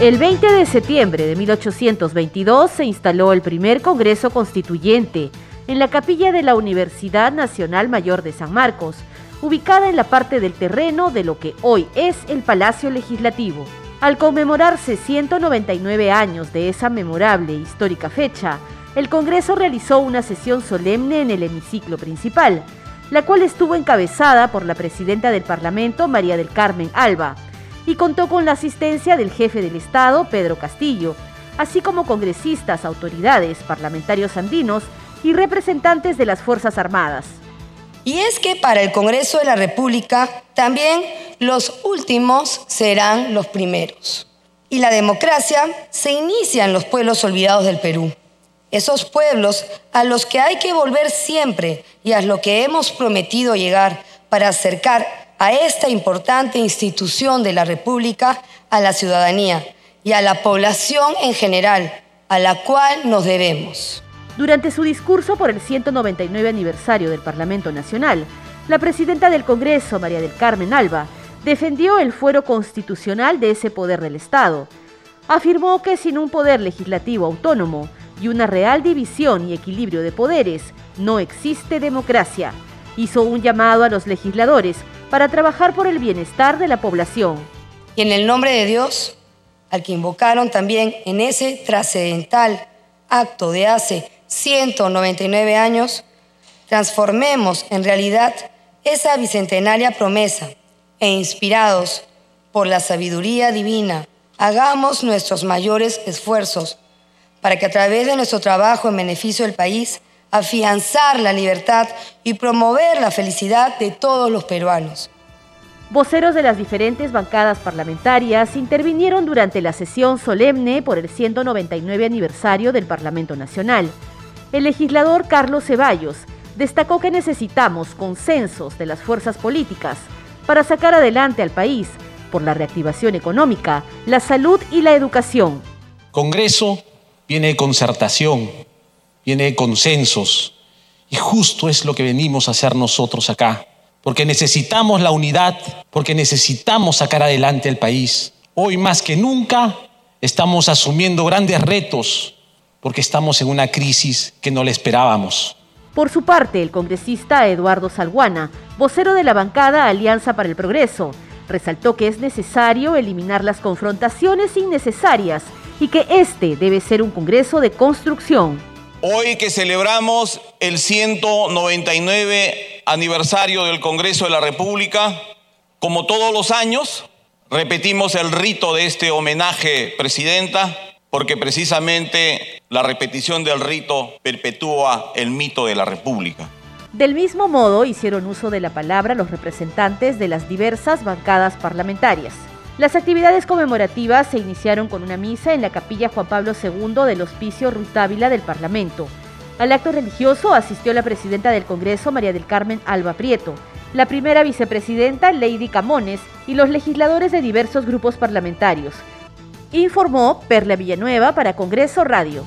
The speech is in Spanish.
El 20 de septiembre de 1822 se instaló el primer Congreso Constituyente en la capilla de la Universidad Nacional Mayor de San Marcos, ubicada en la parte del terreno de lo que hoy es el Palacio Legislativo. Al conmemorarse 199 años de esa memorable e histórica fecha, el Congreso realizó una sesión solemne en el hemiciclo principal, la cual estuvo encabezada por la presidenta del Parlamento, María del Carmen Alba, y contó con la asistencia del jefe del Estado, Pedro Castillo, así como congresistas, autoridades, parlamentarios andinos y representantes de las Fuerzas Armadas. Y es que para el Congreso de la República también los últimos serán los primeros. Y la democracia se inicia en los pueblos olvidados del Perú. Esos pueblos a los que hay que volver siempre y a lo que hemos prometido llegar para acercar a esta importante institución de la República a la ciudadanía y a la población en general, a la cual nos debemos. Durante su discurso por el 199 aniversario del Parlamento Nacional, la presidenta del Congreso, María del Carmen Alba, defendió el fuero constitucional de ese poder del Estado. Afirmó que sin un poder legislativo autónomo y una real división y equilibrio de poderes, no existe democracia. Hizo un llamado a los legisladores para trabajar por el bienestar de la población. Y en el nombre de Dios, al que invocaron también en ese trascendental acto de hace 199 años, transformemos en realidad esa bicentenaria promesa e inspirados por la sabiduría divina, hagamos nuestros mayores esfuerzos para que a través de nuestro trabajo en beneficio del país afianzar la libertad y promover la felicidad de todos los peruanos. Voceros de las diferentes bancadas parlamentarias intervinieron durante la sesión solemne por el 199 aniversario del Parlamento Nacional. El legislador Carlos Ceballos destacó que necesitamos consensos de las fuerzas políticas para sacar adelante al país por la reactivación económica, la salud y la educación. Congreso viene concertación, viene consensos. Y justo es lo que venimos a hacer nosotros acá, porque necesitamos la unidad, porque necesitamos sacar adelante el país. Hoy más que nunca estamos asumiendo grandes retos, porque estamos en una crisis que no le esperábamos. Por su parte, el congresista Eduardo Salguana, vocero de la bancada Alianza para el Progreso, resaltó que es necesario eliminar las confrontaciones innecesarias y que este debe ser un Congreso de construcción. Hoy que celebramos el 199 aniversario del Congreso de la República, como todos los años, repetimos el rito de este homenaje, Presidenta, porque precisamente la repetición del rito perpetúa el mito de la República. Del mismo modo, hicieron uso de la palabra los representantes de las diversas bancadas parlamentarias. Las actividades conmemorativas se iniciaron con una misa en la capilla Juan Pablo II del Hospicio Rutávila del Parlamento. Al acto religioso asistió la presidenta del Congreso, María del Carmen Alba Prieto, la primera vicepresidenta, Lady Camones, y los legisladores de diversos grupos parlamentarios. Informó Perla Villanueva para Congreso Radio.